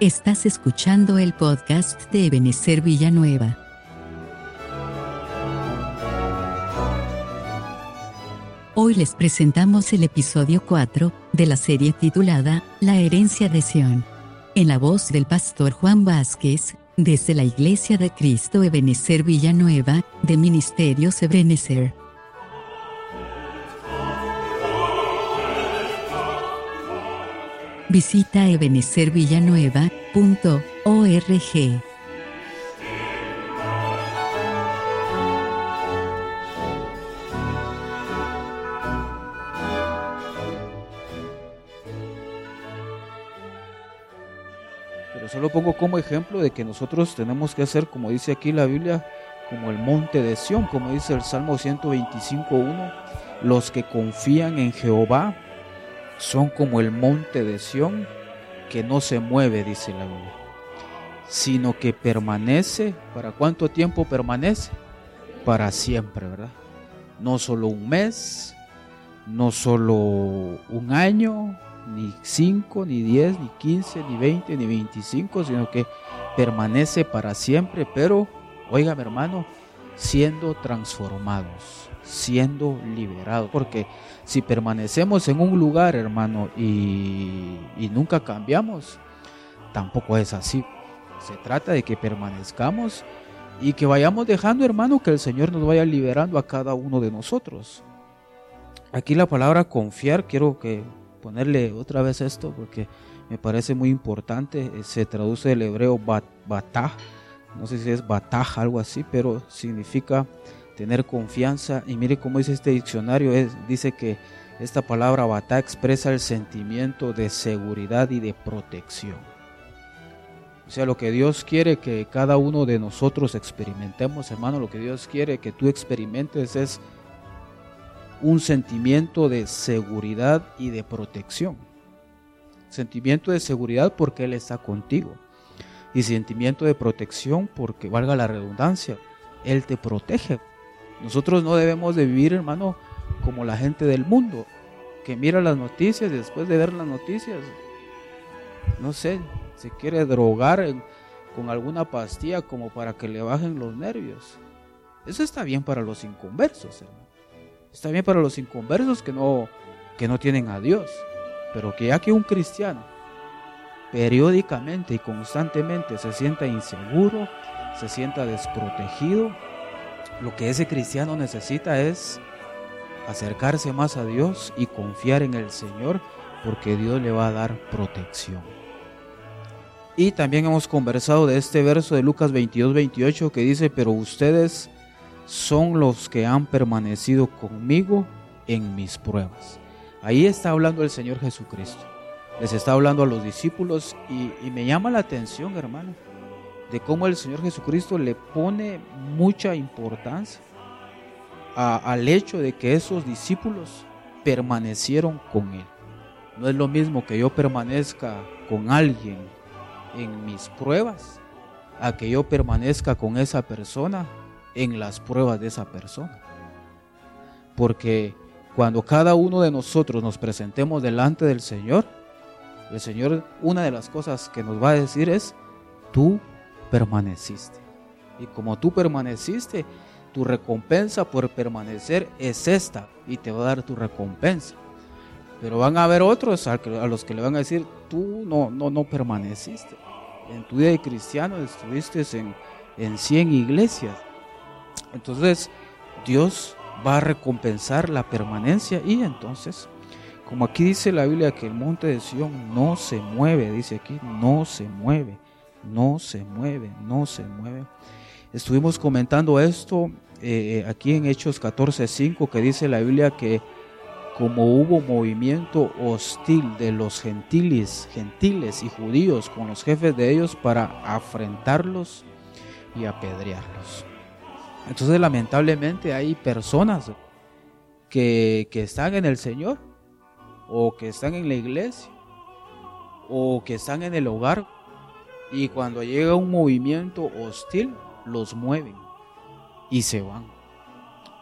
Estás escuchando el podcast de Ebenezer Villanueva. Hoy les presentamos el episodio 4 de la serie titulada La herencia de Sión. En la voz del pastor Juan Vázquez, desde la Iglesia de Cristo Ebenezer Villanueva, de Ministerios Ebenezer. Visita ebenecervillanueva.org. Pero solo pongo como ejemplo de que nosotros tenemos que hacer, como dice aquí la Biblia, como el monte de Sión, como dice el Salmo 125.1, los que confían en Jehová son como el monte de Sión que no se mueve, dice la Biblia, sino que permanece. ¿Para cuánto tiempo permanece? Para siempre, ¿verdad? No solo un mes, no solo un año, ni cinco, ni diez, ni quince, ni veinte, ni veinticinco, sino que permanece para siempre, pero, oiga mi hermano, siendo transformados, siendo liberados, porque si permanecemos en un lugar, hermano, y, nunca cambiamos, tampoco es así. Se trata de que permanezcamos y que vayamos dejando, hermano, que el Señor nos vaya liberando a cada uno de nosotros. Aquí la palabra confiar, quiero que ponerle otra vez esto porque me parece muy importante. Se traduce del hebreo batah, no sé si es batah, algo así, pero significa tener confianza. Y mire cómo dice este diccionario, es, dice que esta palabra batá expresa el sentimiento de seguridad y de protección. O sea, lo que Dios quiere que cada uno de nosotros experimentemos, hermano, lo que Dios quiere que tú experimentes es un sentimiento de seguridad y de protección. Sentimiento de seguridad porque Él está contigo. Y sentimiento de protección porque, valga la redundancia, Él te protege. Nosotros no debemos de vivir, hermano, como la gente del mundo, que mira las noticias y después de ver las noticias, no sé, se quiere drogar con alguna pastilla como para que le bajen los nervios. Eso está bien para los inconversos, hermano. Está bien para los inconversos que no, que no tienen a Dios. Pero que ya que un cristiano periódicamente y constantemente se sienta inseguro, se sienta desprotegido, lo que ese cristiano necesita es acercarse más a Dios y confiar en el Señor porque Dios le va a dar protección. Y también hemos conversado de este verso de Lucas 22, 28 que dice, pero ustedes son los que han permanecido conmigo en mis pruebas. Ahí está hablando el Señor Jesucristo. Les está hablando a los discípulos y, y me llama la atención, hermano, de cómo el Señor Jesucristo le pone mucha importancia al hecho de que esos discípulos permanecieron con Él. No es lo mismo que yo permanezca con alguien en mis pruebas a que yo permanezca con esa persona en las pruebas de esa persona. Porque cuando cada uno de nosotros nos presentemos delante del Señor, el Señor una de las cosas que nos va a decir es, tú permaneciste. Y como tú permaneciste, tu recompensa por permanecer es esta y te va a dar tu recompensa. Pero van a haber otros a, los que le van a decir, tú no, no, no permaneciste. En tu vida de cristiano estuviste en, en 100 iglesias. Entonces Dios va a recompensar la permanencia y entonces, como aquí dice la Biblia que el monte de Sión no se mueve, dice aquí, no se mueve no se mueve, no se mueve. Estuvimos comentando esto eh, aquí en Hechos 14:5 que dice la Biblia que como hubo movimiento hostil de los gentiles, gentiles y judíos con los jefes de ellos para afrentarlos y apedrearlos. Entonces lamentablemente hay personas que, que están en el Señor o que están en la iglesia o que están en el hogar y cuando llega un movimiento hostil, los mueven y se van.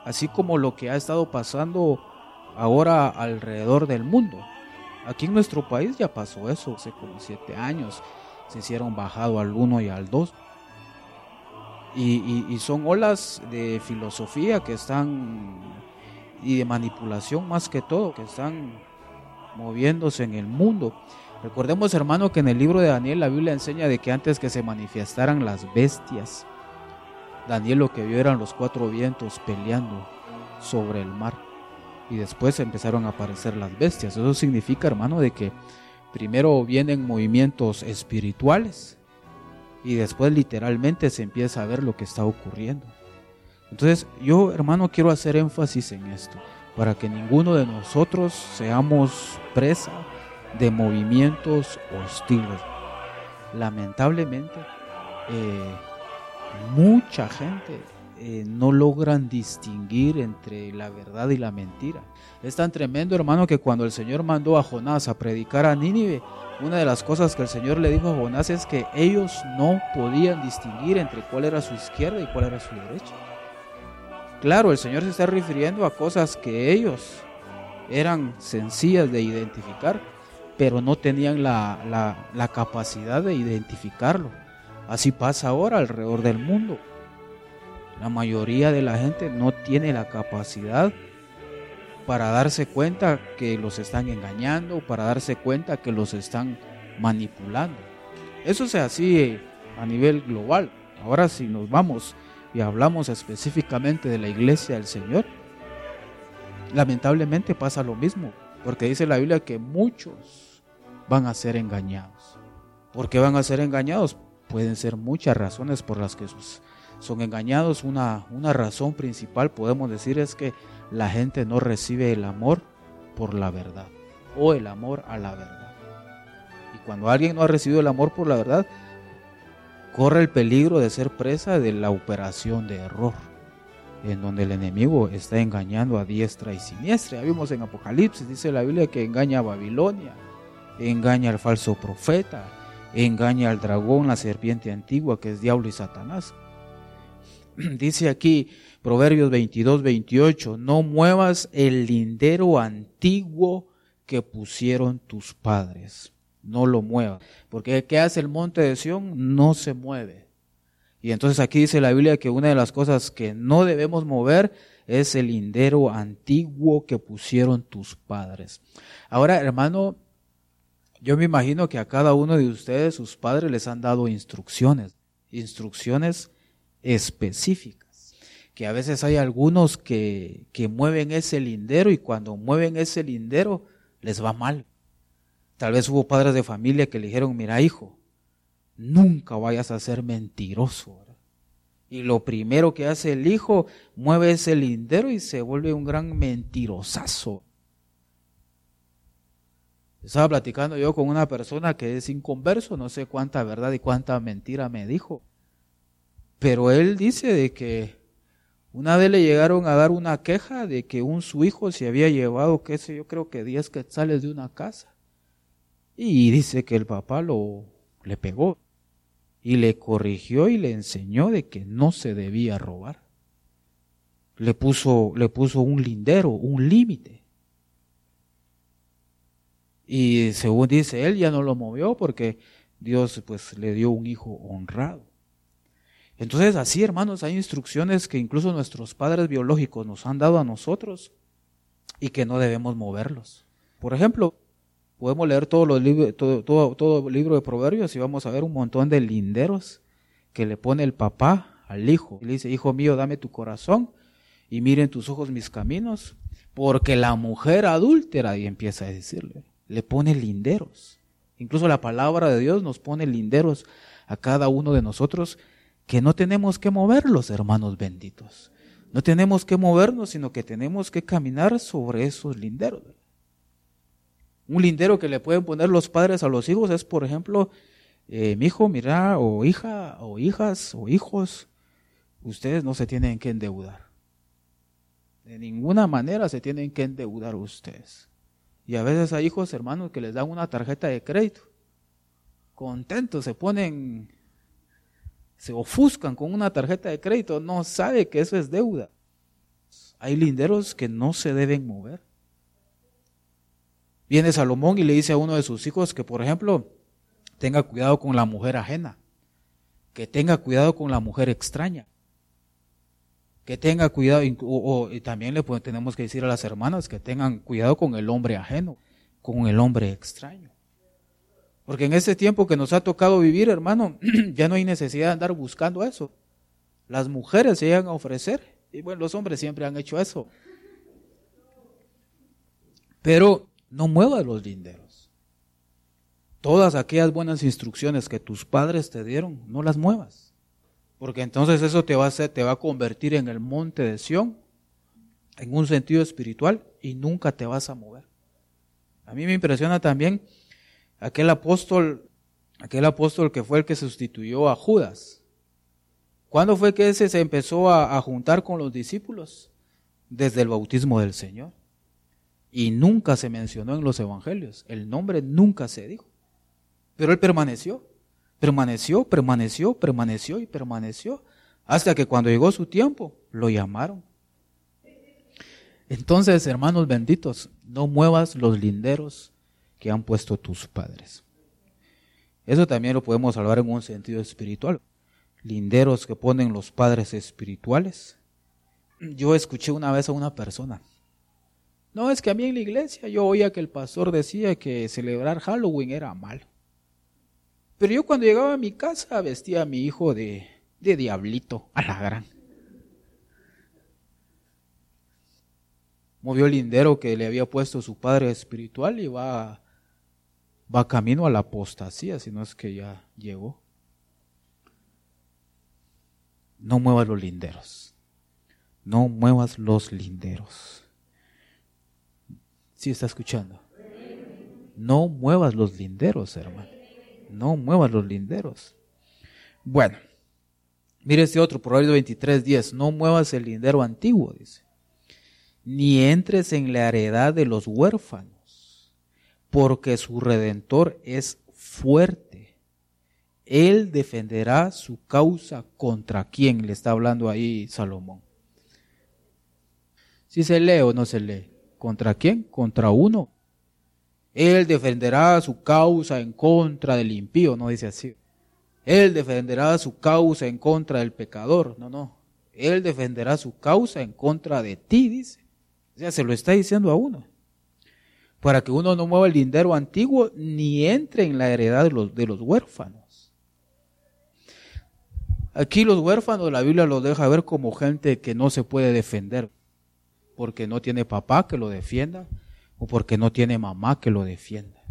Así como lo que ha estado pasando ahora alrededor del mundo. Aquí en nuestro país ya pasó eso hace como siete años. se hicieron bajado al 1 y al 2. Y, son olas de filosofía que están, y de manipulación más que todo, que están moviéndose en el mundo. Recordemos, hermano, que en el libro de Daniel la Biblia enseña de que antes que se manifestaran las bestias, Daniel lo que vio eran los cuatro vientos peleando sobre el mar. Y después empezaron a aparecer las bestias. Eso significa, hermano, de que primero vienen movimientos espirituales y después literalmente se empieza a ver lo que está ocurriendo. Entonces yo, hermano, quiero hacer énfasis en esto, para que ninguno de nosotros seamos presa de movimientos hostiles. Lamentablemente, eh, mucha gente eh, no logran distinguir entre la verdad y la mentira. Es tan tremendo, hermano, que cuando el Señor mandó a Jonás a predicar a Nínive, una de las cosas que el Señor le dijo a Jonás es que ellos no podían distinguir entre cuál era su izquierda y cuál era su derecha. Claro, el Señor se está refiriendo a cosas que ellos eran sencillas de identificar, pero no tenían la, la capacidad de identificarlo. Así pasa ahora alrededor del mundo. La mayoría de la gente no tiene la capacidad para darse cuenta que los están engañando, para darse cuenta que los están manipulando. Eso es así a nivel global. Ahora si nos vamos y hablamos específicamente de la iglesia del Señor, lamentablemente pasa lo mismo, porque dice la Biblia que muchos van a ser engañados. ¿Por qué van a ser engañados? Pueden ser muchas razones por las que son engañados. Una, una razón principal, podemos decir, es que la gente no recibe el amor por la verdad o el amor a la verdad. Y cuando alguien no ha recibido el amor por la verdad, corre el peligro de ser presa de la operación de error, en donde el enemigo está engañando a diestra y siniestra. Ya vimos en Apocalipsis, dice la Biblia que engaña a Babilonia, engaña al falso profeta, engaña al dragón, la serpiente antigua, que es diablo y Satanás. dice aquí Proverbios 22, 28, no muevas el lindero antiguo que pusieron tus padres. No lo muevas. Porque ¿qué hace el monte de Sión? No se mueve. Y entonces aquí dice la Biblia que una de las cosas que no debemos mover es el lindero antiguo que pusieron tus padres. Ahora, hermano, yo me imagino que a cada uno de ustedes sus padres les han dado instrucciones, instrucciones específicas. Que a veces hay algunos que, que mueven ese lindero y cuando mueven ese lindero les va mal. Tal vez hubo padres de familia que le dijeron, mira hijo, nunca vayas a ser mentiroso. Y lo primero que hace el hijo, mueve ese lindero y se vuelve un gran mentirosazo. Estaba platicando yo con una persona que es inconverso, no sé cuánta verdad y cuánta mentira me dijo. Pero él dice de que una vez le llegaron a dar una queja de que un su hijo se había llevado, qué sé yo, creo que 10 quetzales de una casa. Y dice que el papá lo le pegó y le corrigió y le enseñó de que no se debía robar. Le puso, le puso un lindero, un límite. Y según dice él, ya no lo movió porque Dios pues le dio un hijo honrado. Entonces, así, hermanos, hay instrucciones que incluso nuestros padres biológicos nos han dado a nosotros y que no debemos moverlos. Por ejemplo, podemos leer todos los libros, todo, todo, libro de proverbios y vamos a ver un montón de linderos que le pone el papá al hijo. Le dice, hijo mío, dame tu corazón y miren tus ojos mis caminos, porque la mujer adúltera, y empieza a decirle, le pone linderos. Incluso la palabra de Dios nos pone linderos a cada uno de nosotros que no tenemos que moverlos, hermanos benditos. No tenemos que movernos, sino que tenemos que caminar sobre esos linderos. Un lindero que le pueden poner los padres a los hijos es, por ejemplo, eh, mi hijo, mira, o hija, o hijas, o hijos, ustedes no se tienen que endeudar. De ninguna manera se tienen que endeudar ustedes. Y a veces hay hijos, hermanos, que les dan una tarjeta de crédito. Contentos, se ponen se ofuscan con una tarjeta de crédito, no sabe que eso es deuda. Hay linderos que no se deben mover. Viene Salomón y le dice a uno de sus hijos que, por ejemplo, tenga cuidado con la mujer ajena, que tenga cuidado con la mujer extraña, que tenga cuidado, o, y también le tenemos que decir a las hermanas que tengan cuidado con el hombre ajeno, con el hombre extraño. Porque en este tiempo que nos ha tocado vivir, hermano, ya no hay necesidad de andar buscando eso. Las mujeres se llegan a ofrecer, y bueno, los hombres siempre han hecho eso. Pero no muevas los linderos. Todas aquellas buenas instrucciones que tus padres te dieron, no las muevas. Porque entonces eso te va a convertir en el monte de Sión, en un sentido espiritual, y nunca te vas a mover. A mí me impresiona también aquel apóstol, aquel apóstol que fue el que sustituyó a Judas. ¿Cuándo fue que ese se empezó a, a juntar con los discípulos? Desde el bautismo del Señor. Y nunca se mencionó en los evangelios. El nombre nunca se dijo. Pero él permaneció. Permaneció, permaneció, permaneció y permaneció, hasta que cuando llegó su tiempo, lo llamaron. Entonces, hermanos benditos, no muevas los linderos que han puesto tus padres. Eso también lo podemos hablar en un sentido espiritual. Linderos que ponen los padres espirituales. Yo escuché una vez a una persona. No, es que a mí en la iglesia yo oía que el pastor decía que celebrar Halloween era malo. Pero yo cuando llegaba a mi casa vestía a mi hijo de, diablito, a la gran. Movió el lindero que le había puesto su padre espiritual y va, va camino a la apostasía, si no es que ya llegó. No muevas los linderos. No muevas los linderos. ¿Sí está escuchando? No muevas los linderos, hermano. No muevas los linderos. Bueno, mire este otro, Proverbio 23, 10. No muevas el lindero antiguo, dice. Ni entres en la heredad de los huérfanos, porque su redentor es fuerte. Él defenderá su causa contra quién le está hablando ahí Salomón. Si se lee o no se lee. ¿Contra quién? Contra uno él defenderá su causa en contra del impío, no dice así. Él defenderá su causa en contra del pecador, no, no. Él defenderá su causa en contra de ti, dice. O sea, se lo está diciendo a uno. Para que uno no mueva el lindero antiguo ni entre en la heredad de los, de los huérfanos. Aquí los huérfanos, la Biblia los deja ver como gente que no se puede defender, porque no tiene papá que lo defienda, o porque no tiene mamá que lo defienda.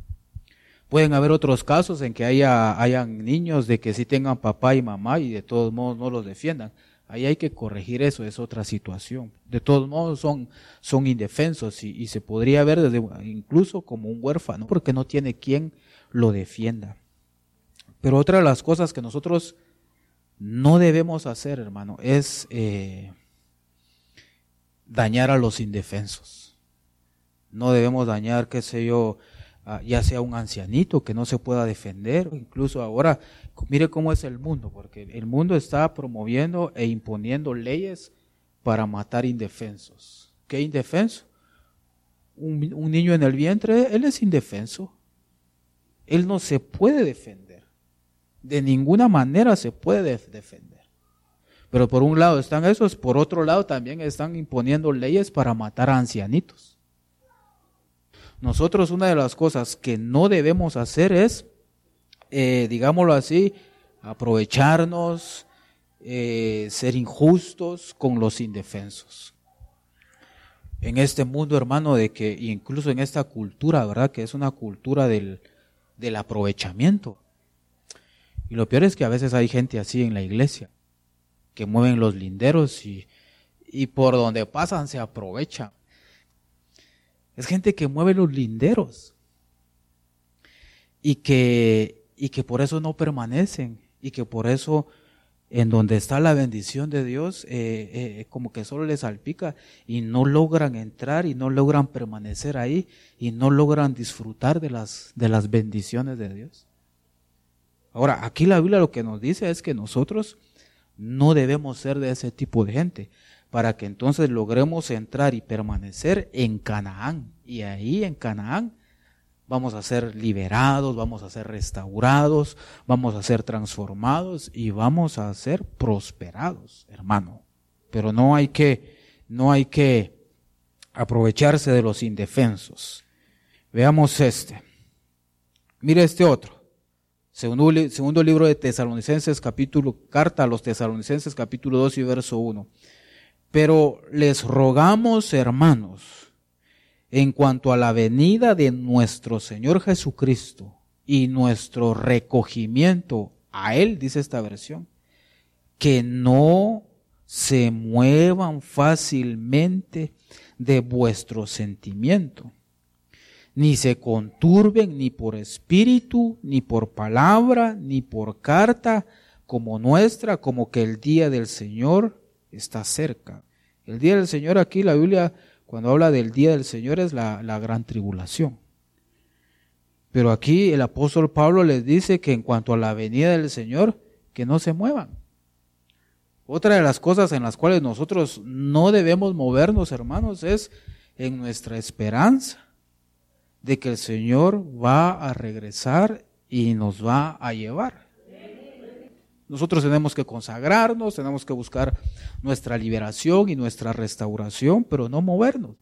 Pueden haber otros casos en que haya hayan niños de que sí tengan papá y mamá y de todos modos no los defiendan. Ahí hay que corregir eso, es otra situación. De todos modos son, son indefensos y, se podría ver desde, incluso como un huérfano porque no tiene quien lo defienda. Pero otra de las cosas que nosotros no debemos hacer, hermano, es eh, dañar a los indefensos no debemos dañar, qué sé yo, ya sea un ancianito que no se pueda defender, incluso ahora, mire cómo es el mundo, porque el mundo está promoviendo e imponiendo leyes para matar indefensos. ¿Qué indefenso? Un, un niño en el vientre, él es indefenso. Él no se puede defender. De ninguna manera se puede defender. Pero por un lado están esos, por otro lado también están imponiendo leyes para matar a ancianitos. Nosotros una de las cosas que no debemos hacer es, eh, digámoslo así, aprovecharnos, eh, ser injustos con los indefensos. En este mundo, hermano, de que incluso en esta cultura, ¿verdad? Que es una cultura del, del aprovechamiento. Y lo peor es que a veces hay gente así en la iglesia, que mueven los linderos y, y por donde pasan se aprovechan. Es gente que mueve los linderos y que, y que por eso no permanecen y que por eso en donde está la bendición de Dios, eh, eh, como que solo les salpica y no logran entrar y no logran permanecer ahí y no logran disfrutar de las, de las bendiciones de Dios. Ahora, aquí la Biblia lo que nos dice es que nosotros no debemos ser de ese tipo de gente para que entonces logremos entrar y permanecer en Canaán. Y ahí en Canaán vamos a ser liberados, vamos a ser restaurados, vamos a ser transformados y vamos a ser prosperados, hermano. Pero no hay que, no hay que aprovecharse de los indefensos. Veamos este. Mire este otro. Segundo, libro de Tesalonicenses, capítulo, carta a los Tesalonicenses, capítulo 2 y verso 1. Pero les rogamos, hermanos, en cuanto a la venida de nuestro Señor Jesucristo y nuestro recogimiento a Él, dice esta versión, que no se muevan fácilmente de vuestro sentimiento, ni se conturben ni por espíritu, ni por palabra, ni por carta, como nuestra, como que el día del Señor está cerca. El día del Señor aquí la Biblia cuando habla del día del Señor es la, gran tribulación. Pero aquí el apóstol Pablo les dice que en cuanto a la venida del Señor, que no se muevan. Otra de las cosas en las cuales nosotros no debemos movernos, hermanos, es en nuestra esperanza de que el Señor va a regresar y nos va a llevar. Nosotros tenemos que consagrarnos, tenemos que buscar nuestra liberación y nuestra restauración, pero no movernos.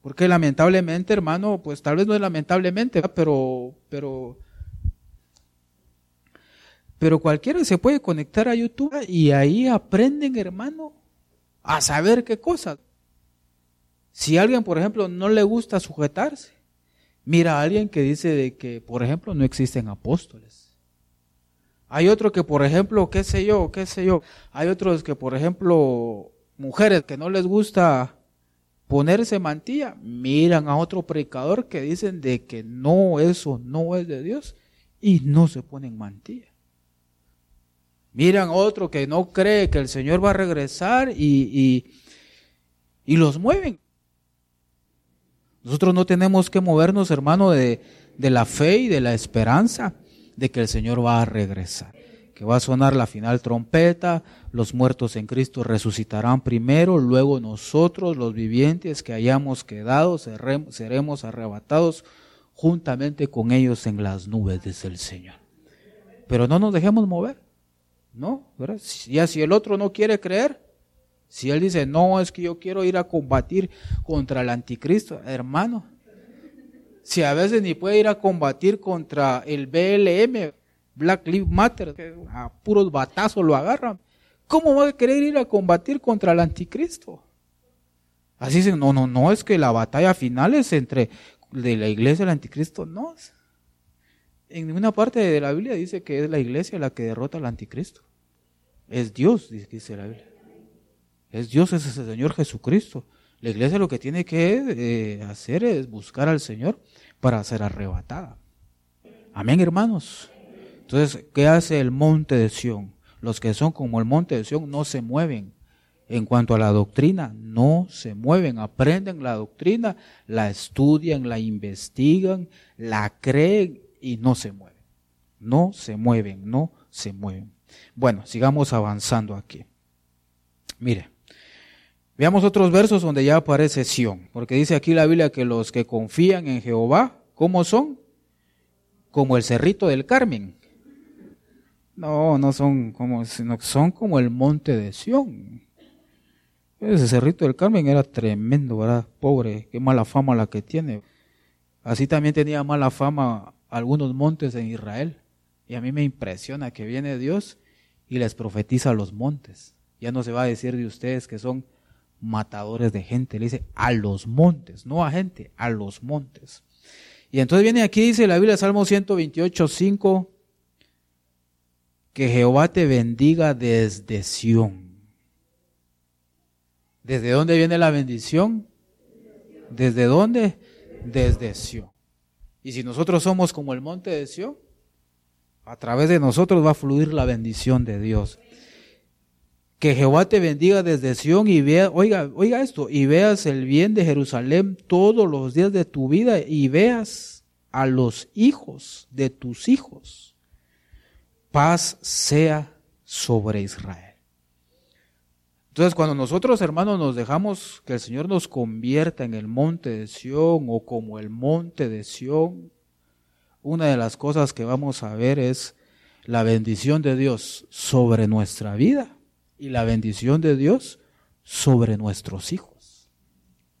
Porque lamentablemente, hermano, pues tal vez no es lamentablemente, pero, pero, pero cualquiera se puede conectar a YouTube y ahí aprenden, hermano, a saber qué cosas. Si a alguien, por ejemplo, no le gusta sujetarse, mira a alguien que dice de que, por ejemplo, no existen apóstoles. Hay otro que, por ejemplo, qué sé yo, qué sé yo. Hay otros que, por ejemplo, mujeres que no les gusta ponerse mantilla, miran a otro predicador que dicen de que no, eso no es de Dios y no se ponen mantilla. Miran a otro que no cree que el Señor va a regresar y, y, y los mueven. Nosotros no tenemos que movernos, hermano, de, de la fe y de la esperanza de que el Señor va a regresar, que va a sonar la final trompeta, los muertos en Cristo resucitarán primero, luego nosotros, los vivientes que hayamos quedado, seremos arrebatados juntamente con ellos en las nubes, dice el Señor. Pero no nos dejemos mover, ¿no? Ya si el otro no quiere creer, si él dice, no, es que yo quiero ir a combatir contra el anticristo, hermano, si a veces ni puede ir a combatir contra el BLM, Black Lives Matter, que a puros batazos lo agarran, ¿cómo va a querer ir a combatir contra el anticristo? Así dicen, no, no, no, es que la batalla final es entre de la iglesia y el anticristo, no. En ninguna parte de la Biblia dice que es la iglesia la que derrota al anticristo. Es Dios, dice la Biblia. Es Dios, es el Señor Jesucristo. La iglesia lo que tiene que eh, hacer es buscar al Señor para ser arrebatada. Amén, hermanos. Entonces, ¿qué hace el monte de Sión? Los que son como el monte de Sión no se mueven. En cuanto a la doctrina, no se mueven, aprenden la doctrina, la estudian, la investigan, la creen y no se mueven. No se mueven, no se mueven. Bueno, sigamos avanzando aquí. Mire, Veamos otros versos donde ya aparece Sión, porque dice aquí la Biblia que los que confían en Jehová, ¿cómo son? Como el cerrito del Carmen. No, no son como, sino son como el monte de Sión. Ese cerrito del Carmen era tremendo, ¿verdad? Pobre, qué mala fama la que tiene. Así también tenía mala fama algunos montes en Israel. Y a mí me impresiona que viene Dios y les profetiza los montes. Ya no se va a decir de ustedes que son matadores de gente. Le dice a los montes, no a gente, a los montes. Y entonces viene aquí, dice la Biblia, Salmo 128, 5, que Jehová te bendiga desde Sión. ¿Desde dónde viene la bendición? ¿Desde dónde? Desde Sión. Y si nosotros somos como el monte de Sión, a través de nosotros va a fluir la bendición de Dios. Que Jehová te bendiga desde Sión y vea, oiga, oiga esto, y veas el bien de Jerusalén todos los días de tu vida y veas a los hijos de tus hijos. Paz sea sobre Israel. Entonces, cuando nosotros, hermanos, nos dejamos que el Señor nos convierta en el monte de Sión o como el monte de Sión, una de las cosas que vamos a ver es la bendición de Dios sobre nuestra vida y la bendición de Dios sobre nuestros hijos.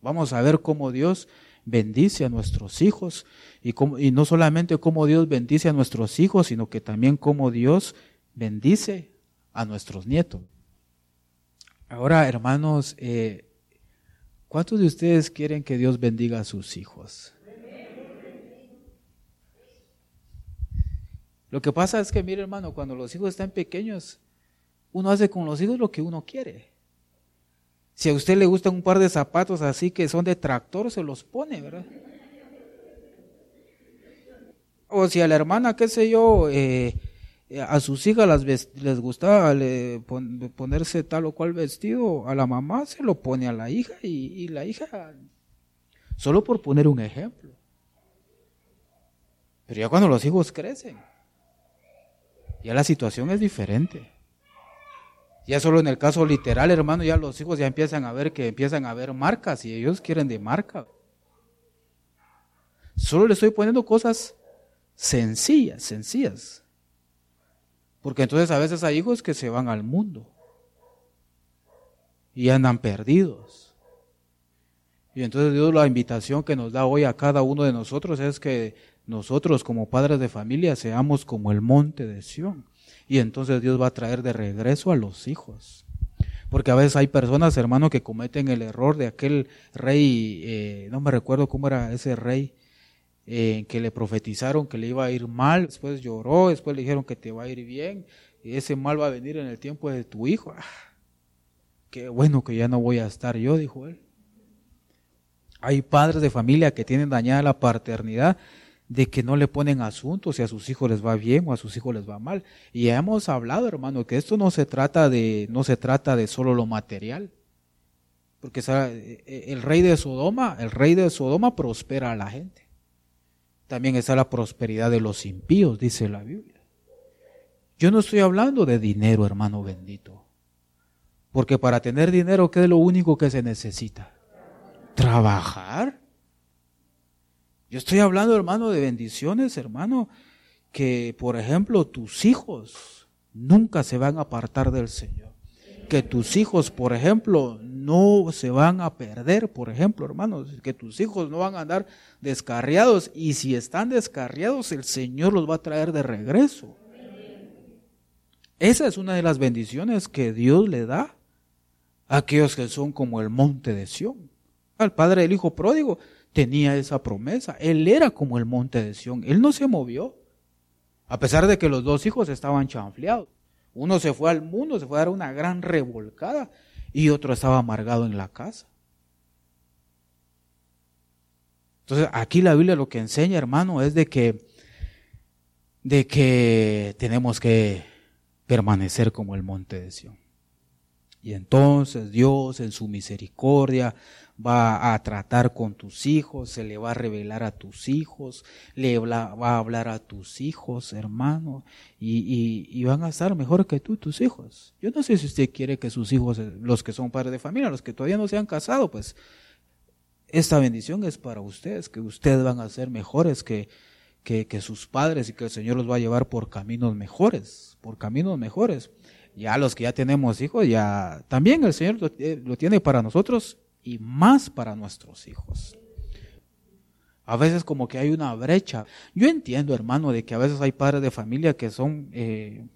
Vamos a ver cómo Dios bendice a nuestros hijos y, y no solamente cómo Dios bendice a nuestros hijos, sino que también cómo Dios bendice a nuestros nietos. Ahora, hermanos, eh, ¿cuántos de ustedes quieren que Dios bendiga a sus hijos? Lo que pasa es que, mire hermano, cuando los hijos están pequeños, uno hace con los hijos lo que uno quiere. Si a usted le gustan un par de zapatos así que son de tractor, se los pone, ¿verdad? O si a la hermana, qué sé yo, eh, a sus hijas les gustaba ponerse tal o cual vestido, a la mamá se lo pone a la hija y, la hija, solo por poner un ejemplo. Pero ya cuando los hijos crecen, ya la situación es diferente. Ya solo en el caso literal, hermano, ya los hijos ya empiezan a ver que empiezan a ver marcas y ellos quieren de marca. Solo le estoy poniendo cosas sencillas, sencillas. Porque entonces a veces hay hijos que se van al mundo y andan perdidos. Y entonces Dios la invitación que nos da hoy a cada uno de nosotros es que nosotros como padres de familia seamos como el monte de Sión. Y entonces Dios va a traer de regreso a los hijos. Porque a veces hay personas, hermano, que cometen el error de aquel rey, eh, no me recuerdo cómo era ese rey, eh, que le profetizaron que le iba a ir mal, después lloró, después le dijeron que te va a ir bien, y ese mal va a venir en el tiempo de tu hijo. Ah, qué bueno que ya no voy a estar yo, dijo él. Hay padres de familia que tienen dañada la paternidad de que no le ponen asuntos si a sus hijos les va bien o a sus hijos les va mal. Y hemos hablado, hermano, que esto no se trata de no se trata de solo lo material. Porque eh, el rey de Sodoma, el rey de Sodoma prospera a la gente también está la prosperidad de los impíos, dice la Biblia. Yo no estoy hablando de dinero, hermano bendito. Porque para tener dinero, ¿qué es lo único que se necesita? Trabajar. Yo estoy hablando, hermano, de bendiciones, hermano, que, por ejemplo, tus hijos nunca se van a apartar del Señor que tus hijos, por ejemplo, no se van a perder, por ejemplo, hermanos, que tus hijos no van a andar descarriados y si están descarriados, el Señor los va a traer de regreso. Esa es una de las bendiciones que Dios le da a aquellos que son como el monte de Sión. Al padre del hijo pródigo tenía esa promesa. Él era como el monte de Sión. Él no se movió. A pesar de que los dos hijos estaban chanfleados. Uno se fue al mundo, se fue a dar una gran revolcada y otro estaba amargado en la casa. Entonces, aquí la Biblia lo que enseña, hermano, es de que de que tenemos que permanecer como el monte de Sión. Y entonces Dios en su misericordia va a tratar con tus hijos, se le va a revelar a tus hijos, le va a hablar a tus hijos, hermano, y, van a estar mejor que tú, tus hijos. Yo no sé si usted quiere que sus hijos, los que son padres de familia, los que todavía no se han casado, pues esta bendición es para ustedes, que ustedes van a ser mejores que, que, que sus padres y que el Señor los va a llevar por caminos mejores, por caminos mejores. Ya los que ya tenemos hijos, ya también el Señor lo, tiene para nosotros y más para nuestros hijos. A veces como que hay una brecha. Yo entiendo, hermano, de que a veces hay padres de familia que son, eh,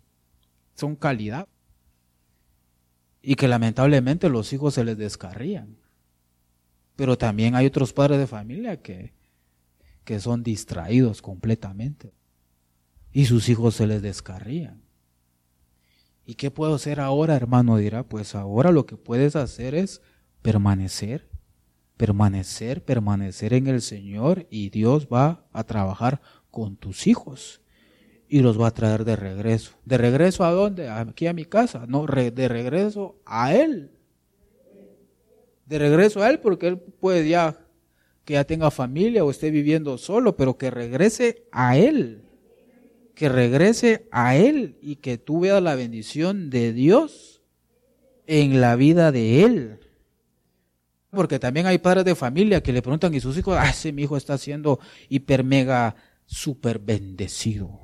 son calidad y que lamentablemente los hijos se les descarrían. Pero también hay otros padres de familia que, que son distraídos completamente y sus hijos se les descarrían. ¿Y qué puedo hacer ahora, hermano? Dirá, pues ahora lo que puedes hacer es permanecer, permanecer, permanecer en el Señor y Dios va a trabajar con tus hijos y los va a traer de regreso. ¿De regreso a dónde? Aquí a mi casa. No, de regreso a Él. De regreso a Él porque Él puede ya que ya tenga familia o esté viviendo solo, pero que regrese a Él que regrese a Él y que tú veas la bendición de Dios en la vida de él. Porque también hay padres de familia que le preguntan a sus hijos, ah, ese mi hijo está siendo hiper mega super bendecido.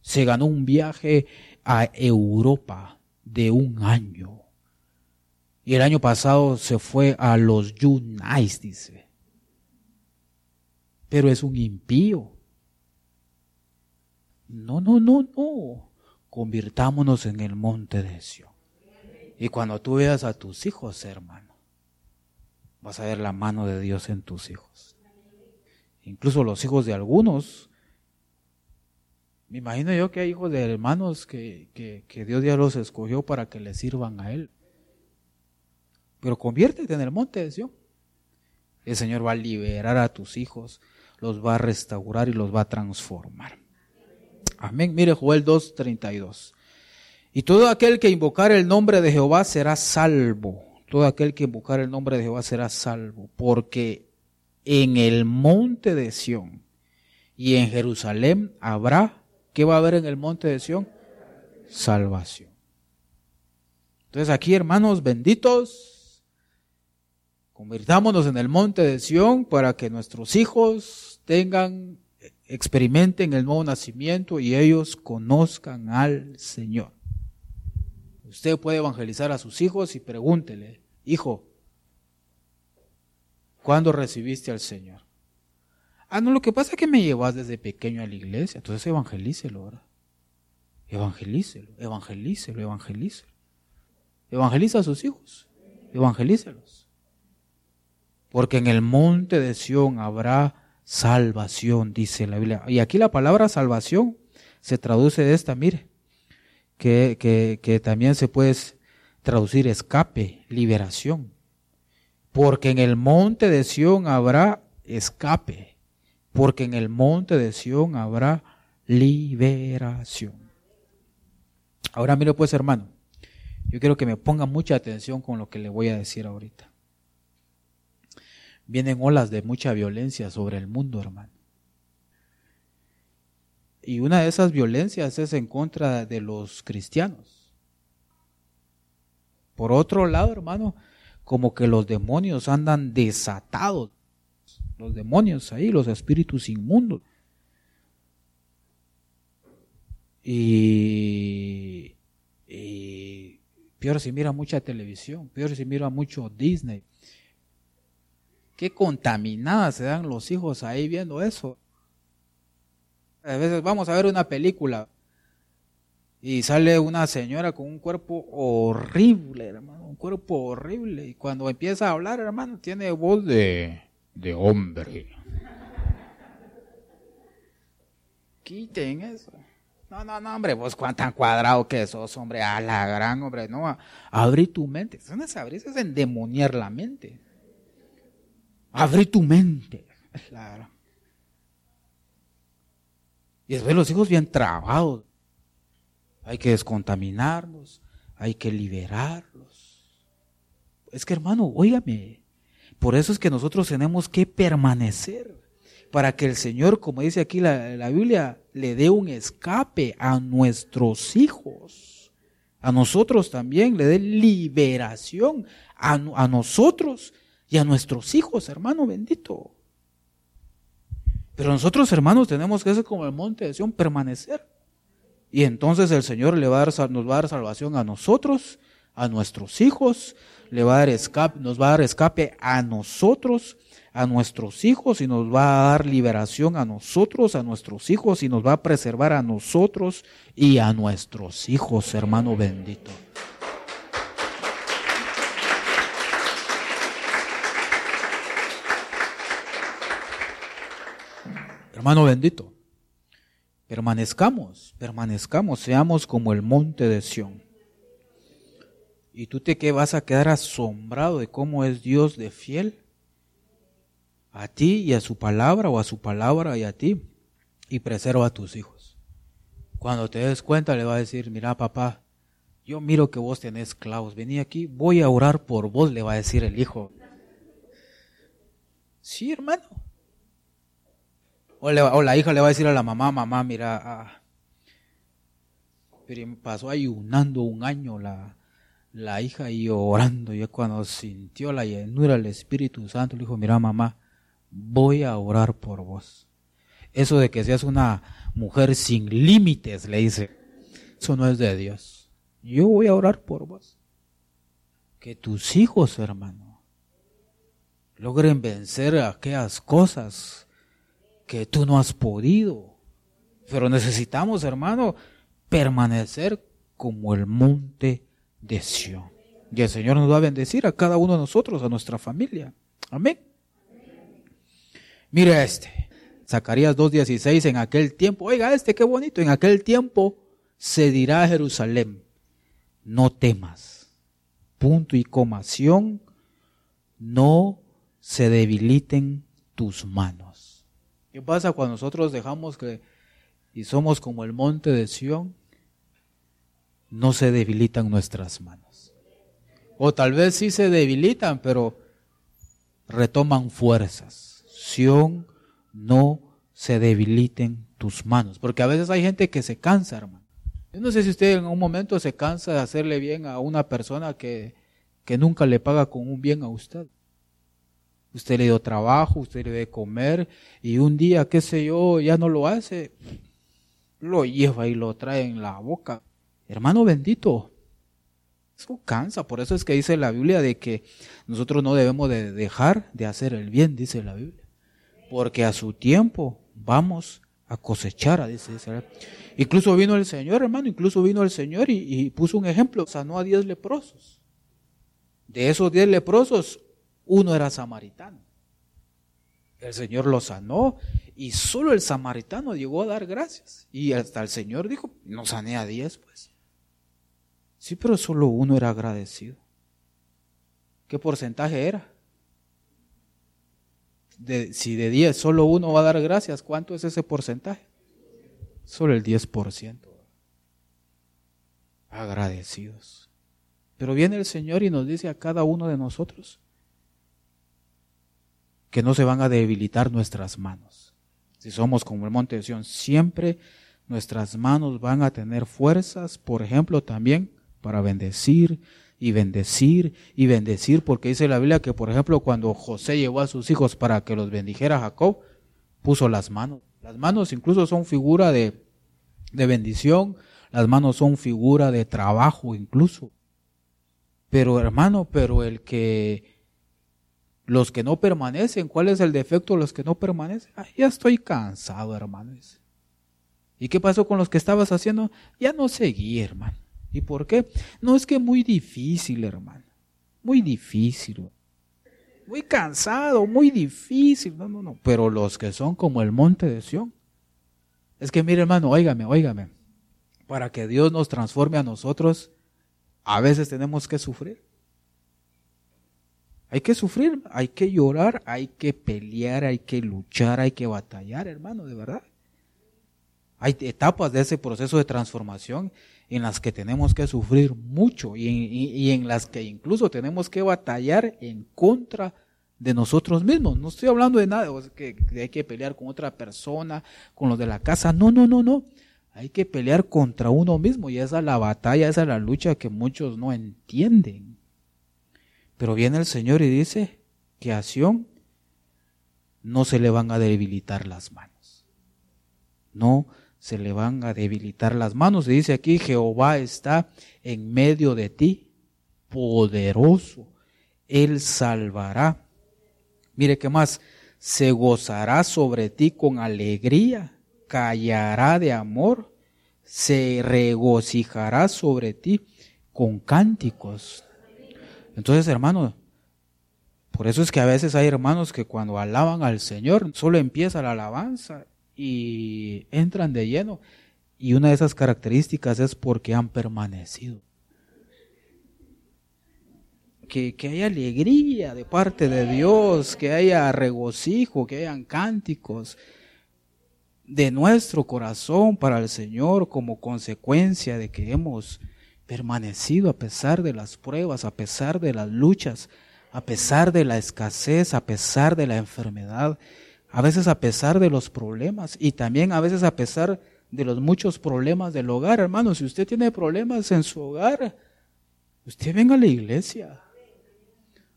Se ganó un viaje a Europa de un año. Y el año pasado se fue a los United, dice. Pero es un impío. No, no, no, no. Convirtámonos en el monte de Sion. Y cuando tú veas a tus hijos, hermano, vas a ver la mano de Dios en tus hijos. Incluso los hijos de algunos. Me imagino yo que hay hijos de hermanos que, que, Dios ya los escogió para que le sirvan a Él. Pero conviértete en el monte de. El Señor va a liberar a tus hijos, los va a restaurar y los va a transformar. Amén. Mire Joel 2.32. Y todo aquel que invocar el nombre de Jehová será salvo. Todo aquel que invocar el nombre de Jehová será salvo. Porque en el monte de Sión y en Jerusalén habrá, ¿qué va a haber en el monte de Sión? Salvación. Entonces aquí, hermanos benditos, convirtámonos en el monte de Sión para que nuestros hijos tengan, experimenten el nuevo nacimiento y ellos conozcan al Señor. Usted puede evangelizar a sus hijos y pregúntele, hijo, ¿cuándo recibiste al Señor? Ah, no, lo que pasa es que me llevas desde pequeño a la iglesia, entonces evangelícelo, ¿verdad? Evangelícelo, evangelícelo, evangelícelo. Evangeliza a sus hijos, evangelícelos. Porque en el monte de Sión habrá salvación, dice la Biblia. Y aquí la palabra salvación se traduce de esta, mire, que, que, también se puede traducir escape, liberación. Porque en el monte de Sión habrá escape, porque en el monte de Sión habrá liberación. Ahora mire pues hermano, yo quiero que me ponga mucha atención con lo que le voy a decir ahorita. Vienen olas de mucha violencia sobre el mundo, hermano. Y una de esas violencias es en contra de los cristianos. Por otro lado, hermano, como que los demonios andan desatados. Los demonios ahí, los espíritus inmundos. Y, y peor si mira mucha televisión, peor si mira mucho Disney. Qué contaminadas se dan los hijos ahí viendo eso. A veces vamos a ver una película y sale una señora con un cuerpo horrible, hermano, un cuerpo horrible. Y cuando empieza a hablar, hermano, tiene voz de, de hombre. Quiten eso. No, no, no, hombre, vos cuán tan cuadrado que sos, hombre, a la gran, hombre, no, abrí tu mente. Eso no es abrir, es endemoniar la mente. Abrí tu mente. Claro. Y después los hijos bien trabados. Hay que descontaminarlos, hay que liberarlos. Es que hermano, óigame, por eso es que nosotros tenemos que permanecer para que el Señor, como dice aquí la, la Biblia, le dé un escape a nuestros hijos. A nosotros también le dé liberación a, a nosotros y a nuestros hijos, hermano bendito. Pero nosotros, hermanos, tenemos que ser como el monte de Sion, permanecer. Y entonces el Señor le va a dar, nos va a dar salvación a nosotros, a nuestros hijos, le va a dar escape, nos va a dar escape a nosotros, a nuestros hijos, y nos va a dar liberación a nosotros, a nuestros hijos, y nos va a preservar a nosotros y a nuestros hijos, hermano bendito. Hermano bendito, permanezcamos, permanezcamos, seamos como el monte de Sión. Y tú te que vas a quedar asombrado de cómo es Dios de fiel a ti y a su palabra o a su palabra y a ti y preserva a tus hijos. Cuando te des cuenta le va a decir, mira papá, yo miro que vos tenés clavos, vení aquí, voy a orar por vos, le va a decir el hijo. Sí, hermano, o, la hija le va a decir a la mamá, mamá, mira, ah, pero pasó ayunando un año la, la hija y orando, y cuando sintió la llenura del Espíritu Santo, le dijo, mira mamá, voy a orar por vos. Eso de que seas una mujer sin límites, le dice, eso no es de Dios. Yo voy a orar por vos. Que tus hijos, hermano, logren vencer aquellas cosas que tú no has podido. Pero necesitamos, hermano, permanecer como el monte de Sion. Y el Señor nos va a bendecir a cada uno de nosotros, a nuestra familia. Amén. Mire este, Zacarías 2.16, en aquel tiempo, oiga este, qué bonito, en aquel tiempo se dirá a Jerusalén, no temas, punto y comación, no se debiliten tus manos. ¿Qué pasa cuando nosotros dejamos que y somos como el monte de Sión? No se debilitan nuestras manos. O tal vez sí se debilitan, pero retoman fuerzas. Sión, no se debiliten tus manos. Porque a veces hay gente que se cansa, hermano. Yo no sé si usted en un momento se cansa de hacerle bien a una persona que, que nunca le paga con un bien a usted. Usted le dio trabajo, usted le dio comer y un día, qué sé yo, ya no lo hace, lo lleva y lo trae en la boca. Hermano bendito, eso cansa. Por eso es que dice la Biblia de que nosotros no debemos de dejar de hacer el bien, dice la Biblia. Porque a su tiempo vamos a cosechar, dice Israel. Incluso vino el Señor, hermano, incluso vino el Señor y, puso un ejemplo, sanó a diez leprosos. De esos diez leprosos, uno era samaritano. El Señor lo sanó y solo el samaritano llegó a dar gracias. Y hasta el Señor dijo, no sané a diez, pues. Sí, pero solo uno era agradecido. ¿Qué porcentaje era? si de 10 solo uno va a dar gracias, ¿cuánto es ese porcentaje? Solo el 10%. Agradecidos. Pero viene el Señor y nos dice a cada uno de nosotros que no se van a debilitar nuestras manos. Si somos como el monte de Sion, siempre nuestras manos van a tener fuerzas, por ejemplo, también para bendecir, y bendecir y bendecir, porque dice la Biblia que, por ejemplo, cuando José llevó a sus hijos para que los bendijera Jacob, puso las manos. Las manos incluso son figura de, de bendición, las manos son figura de trabajo incluso. Pero hermano, pero el que los que no permanecen, ¿cuál es el defecto de los que no permanecen? ya estoy cansado, hermanos. ¿Y qué pasó con los que estabas haciendo? Ya no seguí, hermano. ¿Y por qué? No es que muy difícil, hermano. Muy difícil. Muy cansado, muy difícil. No, no, no. Pero los que son como el monte de Sión. Es que mire, hermano, óigame, óigame. Para que Dios nos transforme a nosotros, a veces tenemos que sufrir. Hay que sufrir, hay que llorar, hay que pelear, hay que luchar, hay que batallar, hermano, de verdad. Hay etapas de ese proceso de transformación en las que tenemos que sufrir mucho y, en las que incluso tenemos que batallar en contra de nosotros mismos. No estoy hablando de nada, que, hay que pelear con otra persona, con los de la casa. No, no, no, no. Hay que pelear contra uno mismo y esa es la batalla, esa es la lucha que muchos no entienden. Pero viene el Señor y dice que a Sion no se le van a debilitar las manos. No se le van a debilitar las manos. Se dice aquí, Jehová está en medio de ti, poderoso. Él salvará. Mire qué más, se gozará sobre ti con alegría, callará de amor, se regocijará sobre ti con cánticos. Entonces, hermano, por eso es que a veces hay hermanos que cuando alaban al Señor, solo empieza la alabanza y entran de lleno. Y una de esas características es porque han permanecido. Que, que, haya alegría de parte de Dios, que haya regocijo, que hayan cánticos de nuestro corazón para el Señor como consecuencia de que hemos permanecido a pesar de las pruebas, a pesar de las luchas, a pesar de la escasez, a pesar de la enfermedad a veces a pesar de los problemas y también a veces a pesar de los muchos problemas del hogar, hermano. Si usted tiene problemas en su hogar, Usted venga a la iglesia.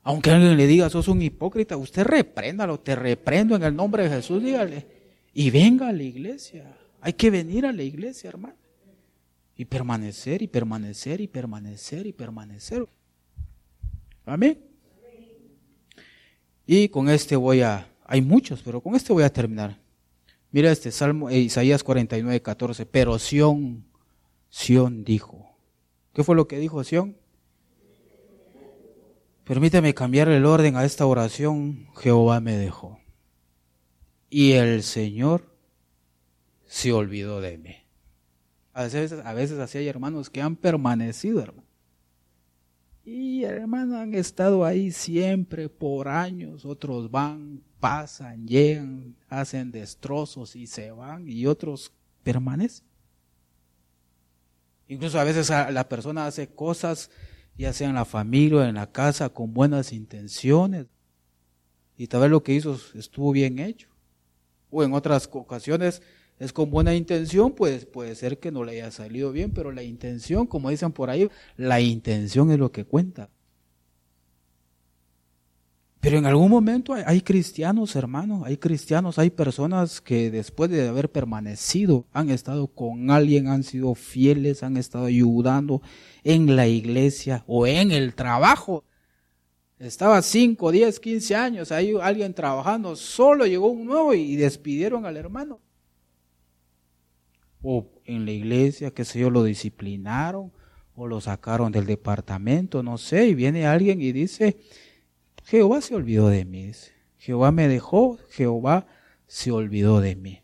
Aunque alguien le diga, sos un hipócrita, usted repréndalo, te reprendo en el nombre de Jesús, dígale. Y venga a la iglesia. Hay que venir a la iglesia, hermano. Y permanecer, y permanecer, y permanecer, y permanecer. Amén. Y con este voy a, hay muchos, pero con este voy a terminar. Mira este Salmo, eh, Isaías 49, 14. Pero Sión, Sión dijo. ¿Qué fue lo que dijo Sión? Permíteme cambiar el orden a esta oración. Jehová me dejó. Y el Señor se olvidó de mí. A veces, a veces así hay hermanos que han permanecido, hermano. Y hermano, han estado ahí siempre por años. Otros van, pasan, llegan, hacen destrozos y se van. Y otros permanecen. Incluso a veces la persona hace cosas ya sea en la familia o en la casa, con buenas intenciones. Y tal vez lo que hizo estuvo bien hecho. O en otras ocasiones es con buena intención, pues puede ser que no le haya salido bien, pero la intención, como dicen por ahí, la intención es lo que cuenta. Pero en algún momento hay, cristianos, hermanos, hay cristianos, hay personas que después de haber permanecido han estado con alguien, han sido fieles, han estado ayudando en la iglesia o en el trabajo. Estaba 5, 10, 15 años, ahí alguien trabajando, solo llegó un nuevo y despidieron al hermano. O en la iglesia, que sé yo, lo disciplinaron o lo sacaron del departamento, no sé, y viene alguien y dice, Jehová se olvidó de mí. Jehová me dejó, Jehová se olvidó de mí.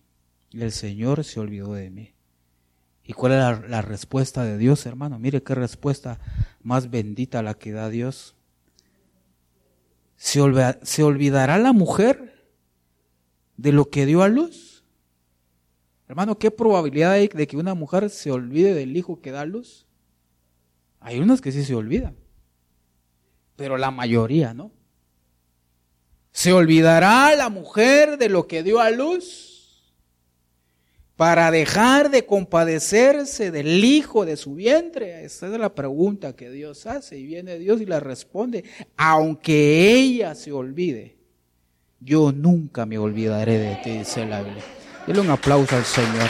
El Señor se olvidó de mí. ¿Y cuál es la, respuesta de Dios, hermano? Mire qué respuesta más bendita la que da Dios. ¿Se, ¿Se olvidará la mujer de lo que dio a luz? Hermano, ¿qué probabilidad hay de que una mujer se olvide del hijo que da luz? Hay unas que sí se olvidan, pero la mayoría, ¿no? ¿Se olvidará la mujer de lo que dio a luz para dejar de compadecerse del hijo de su vientre? Esa es la pregunta que Dios hace y viene Dios y la responde, aunque ella se olvide, yo nunca me olvidaré de ti, dice la Biblia. Dile un aplauso al Señor.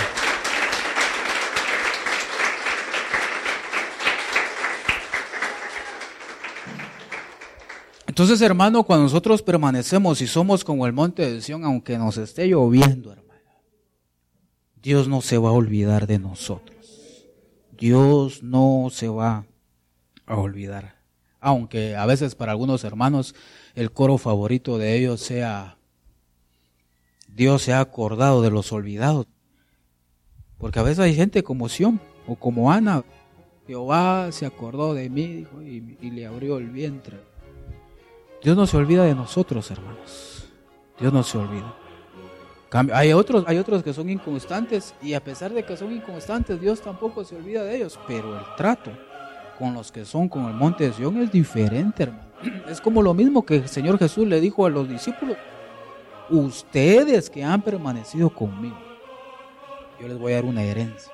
Entonces, hermano, cuando nosotros permanecemos y somos como el monte de Sión, aunque nos esté lloviendo, hermano, Dios no se va a olvidar de nosotros. Dios no se va a olvidar. Aunque a veces para algunos hermanos el coro favorito de ellos sea Dios se ha acordado de los olvidados. Porque a veces hay gente como Sión o como Ana. Jehová se acordó de mí dijo, y, le abrió el vientre. Dios no se olvida de nosotros, hermanos. Dios no se olvida. Hay otros, hay otros que son inconstantes y a pesar de que son inconstantes, Dios tampoco se olvida de ellos. Pero el trato con los que son con el monte de Sion es diferente, hermano. Es como lo mismo que el Señor Jesús le dijo a los discípulos. Ustedes que han permanecido conmigo, yo les voy a dar una herencia.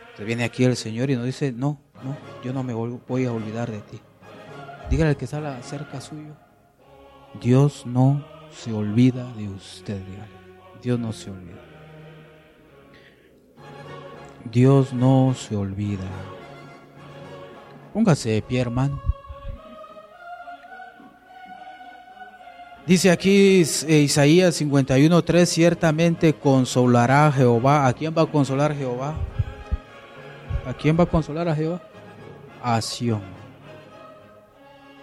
Entonces viene aquí el Señor y nos dice, no, no, yo no me voy a olvidar de ti. Dígale al que está cerca suyo. Dios no se olvida de usted. Dios no se olvida. Dios no se olvida. Póngase de pie, hermano. Dice aquí eh, Isaías 51.3, ciertamente consolará a Jehová. ¿A quién va a consolar Jehová? ¿A quién va a consolar a Jehová? A Sion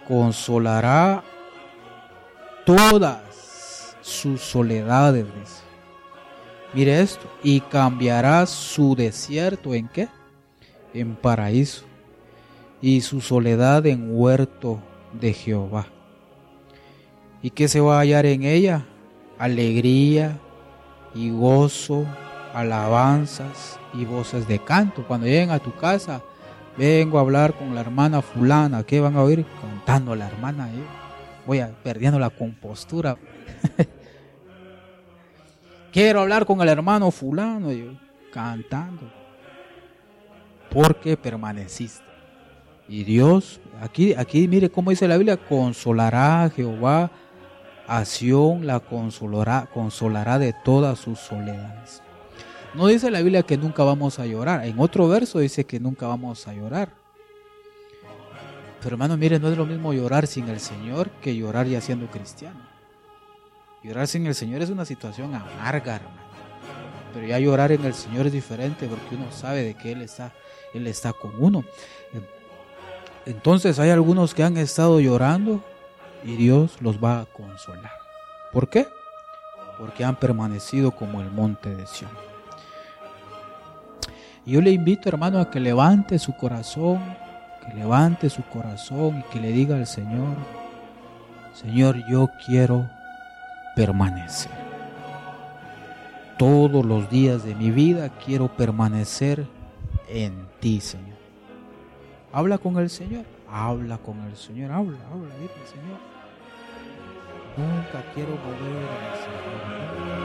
consolará todas sus soledades. Mire esto, y cambiará su desierto en qué? En paraíso, y su soledad en huerto de Jehová. ¿Y qué se va a hallar en ella? Alegría y gozo, alabanzas y voces de canto. Cuando lleguen a tu casa, vengo a hablar con la hermana fulana, ¿qué van a oír? Cantando a la hermana, ¿eh? voy a, perdiendo la compostura. Quiero hablar con el hermano fulano, cantando. Porque permaneciste. Y Dios, aquí, aquí mire cómo dice la Biblia, consolará a Jehová a la consolará, consolará de todas sus soledades. No dice la Biblia que nunca vamos a llorar. En otro verso dice que nunca vamos a llorar. Pero hermano, mire, no es lo mismo llorar sin el Señor que llorar ya siendo cristiano. Llorar sin el Señor es una situación amarga, hermano. Pero ya llorar en el Señor es diferente porque uno sabe de que Él está, Él está con uno. Entonces hay algunos que han estado llorando y Dios los va a consolar. ¿Por qué? Porque han permanecido como el monte de Sión. Yo le invito, hermano, a que levante su corazón, que levante su corazón y que le diga al Señor, Señor, yo quiero permanecer. Todos los días de mi vida quiero permanecer en ti, Señor. Habla con el Señor, habla con el Señor, habla, habla, dile, Señor. Nunca quiero volver a ser.